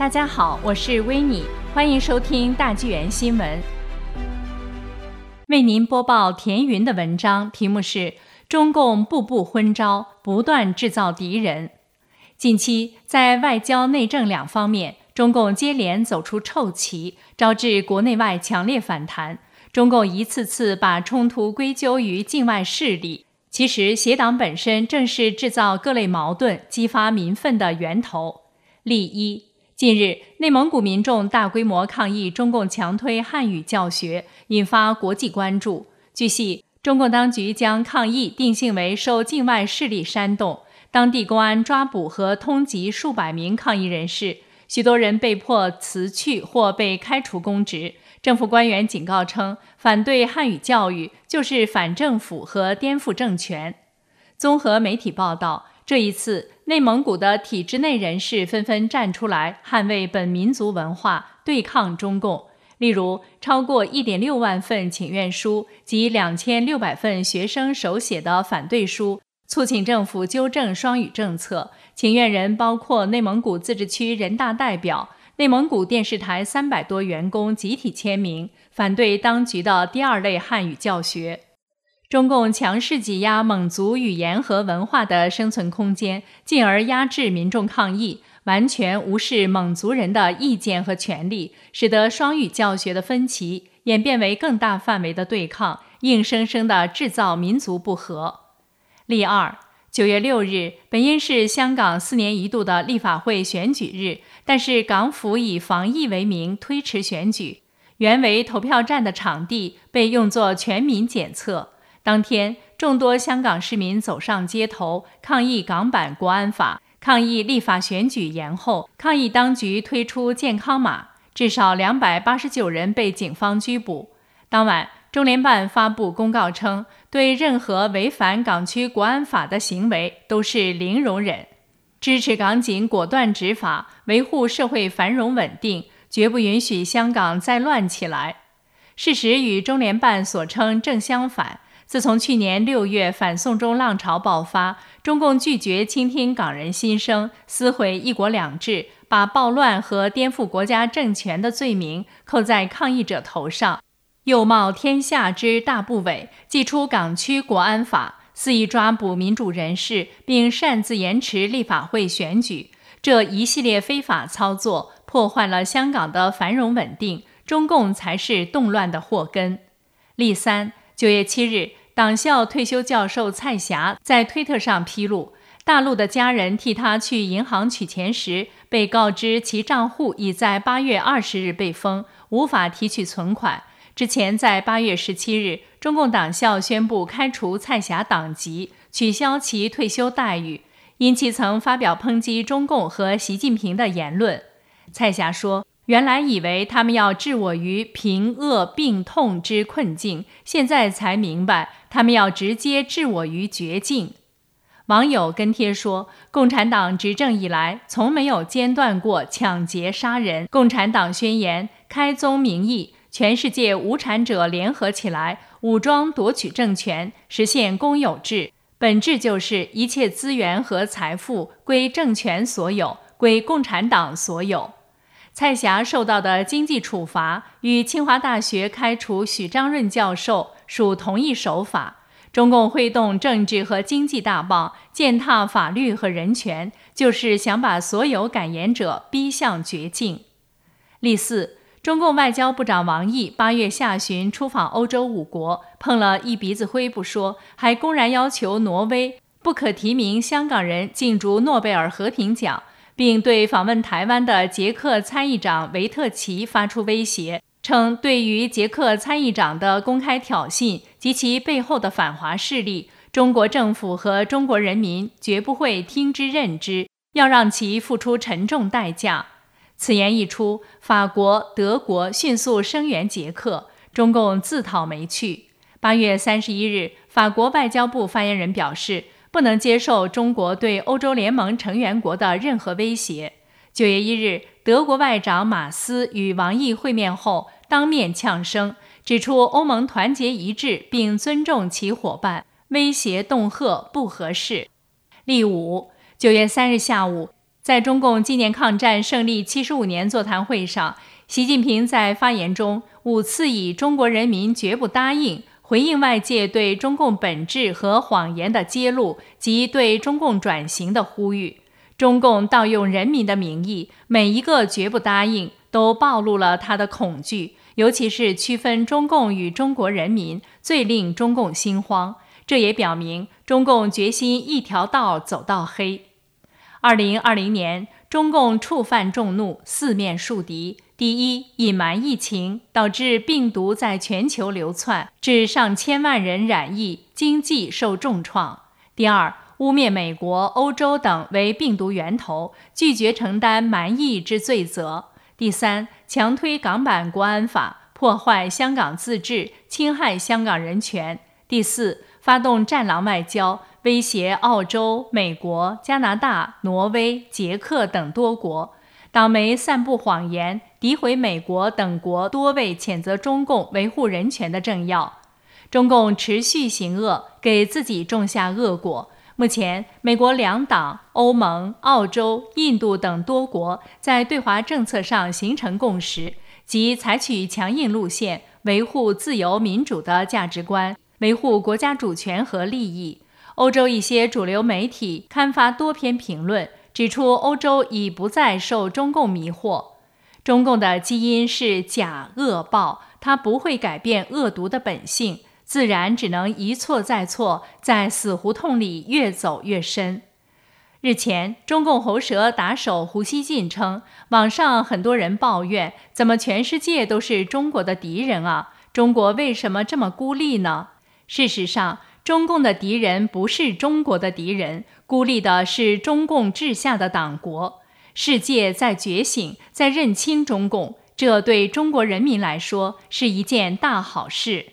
大家好，我是维尼，欢迎收听大纪元新闻。为您播报田云的文章，题目是“中共步步昏招，不断制造敌人”。近期在外交、内政两方面，中共接连走出臭棋，招致国内外强烈反弹。中共一次次把冲突归咎于境外势力，其实协党本身正是制造各类矛盾、激发民愤的源头。例一，近日内蒙古民众大规模抗议中共强推汉语教学，引发国际关注。据悉，中共当局将抗议定性为受境外势力煽动，当地公安抓捕和通缉数百名抗议人士，许多人被迫辞去或被开除公职。政府官员警告称，反对汉语教育就是反政府和颠覆政权。综合媒体报道，这一次内蒙古的体制内人士纷纷站出来捍卫本民族文化，对抗中共。例如，超过1.6万份请愿书及2600份学生手写的反对书，促请政府纠正双语政策。请愿人包括内蒙古自治区人大代表。内蒙古电视台三百多员工集体签名，反对当局的第二类汉语教学。中共强势挤压蒙族语言和文化的生存空间，进而压制民众抗议，完全无视蒙族人的意见和权利，使得双语教学的分歧演变为更大范围的对抗，硬生生地制造民族不和。例二。九月六日，本应是香港四年一度的立法会选举日，但是港府以防疫为名推迟选举。原为投票站的场地被用作全民检测。当天，众多香港市民走上街头抗议港版国安法，抗议立法选举延后，抗议当局推出健康码。至少两百八十九人被警方拘捕。当晚。中联办发布公告称，对任何违反港区国安法的行为都是零容忍，支持港警果断执法，维护社会繁荣稳定，绝不允许香港再乱起来。事实与中联办所称正相反。自从去年六月反送中浪潮爆发，中共拒绝倾听港人心声，撕毁“一国两制”，把暴乱和颠覆国家政权的罪名扣在抗议者头上。又冒天下之大不韪，祭出港区国安法，肆意抓捕民主人士，并擅自延迟立法会选举。这一系列非法操作，破坏了香港的繁荣稳定。中共才是动乱的祸根。例三，九月七日，党校退休教授蔡霞在推特上披露，大陆的家人替他去银行取钱时，被告知其账户已在八月二十日被封，无法提取存款。之前，在八月十七日，中共党校宣布开除蔡霞党籍，取消其退休待遇，因其曾发表抨击中共和习近平的言论。蔡霞说：“原来以为他们要置我于贫恶病痛之困境，现在才明白，他们要直接置我于绝境。”网友跟帖说：“共产党执政以来，从没有间断过抢劫杀人。共产党宣言：开宗明义。”全世界无产者联合起来，武装夺取政权，实现公有制，本质就是一切资源和财富归政权所有，归共产党所有。蔡霞受到的经济处罚与清华大学开除许章润教授属同一手法。中共挥动政治和经济大棒，践踏法律和人权，就是想把所有敢言者逼向绝境。例四。中共外交部长王毅八月下旬出访欧洲五国，碰了一鼻子灰不说，还公然要求挪威不可提名香港人竞逐诺贝尔和平奖，并对访问台湾的捷克参议长维特奇发出威胁，称对于捷克参议长的公开挑衅及其背后的反华势力，中国政府和中国人民绝不会听之任之，要让其付出沉重代价。此言一出，法国、德国迅速声援捷克，中共自讨没趣。八月三十一日，法国外交部发言人表示，不能接受中国对欧洲联盟成员国的任何威胁。九月一日，德国外长马斯与王毅会面后，当面呛声，指出欧盟团结一致并尊重其伙伴，威胁恫吓不合适。例五，九月三日下午。在中共纪念抗战胜利七十五年座谈会上，习近平在发言中五次以“中国人民绝不答应”回应外界对中共本质和谎言的揭露及对中共转型的呼吁。中共盗用人民的名义，每一个绝不答应，都暴露了他的恐惧。尤其是区分中共与中国人民，最令中共心慌。这也表明中共决心一条道走到黑。二零二零年，中共触犯众怒，四面树敌：第一，隐瞒疫情，导致病毒在全球流窜，致上千万人染疫，经济受重创；第二，污蔑美国、欧洲等为病毒源头，拒绝承担瞒疫之罪责；第三，强推港版国安法，破坏香港自治，侵害香港人权；第四，发动战狼外交。威胁澳洲、美国、加拿大、挪威、捷克等多国，党媒散布谎言，诋毁美国等国多位谴责中共维护人权的政要。中共持续行恶，给自己种下恶果。目前，美国两党、欧盟、澳洲、印度等多国在对华政策上形成共识，即采取强硬路线，维护自由民主的价值观，维护国家主权和利益。欧洲一些主流媒体刊发多篇评论，指出欧洲已不再受中共迷惑。中共的基因是假恶暴，它不会改变恶毒的本性，自然只能一错再错，在死胡同里越走越深。日前，中共喉舌打手胡锡进称，网上很多人抱怨，怎么全世界都是中国的敌人啊？中国为什么这么孤立呢？事实上，中共的敌人不是中国的敌人，孤立的是中共治下的党国。世界在觉醒，在认清中共，这对中国人民来说是一件大好事。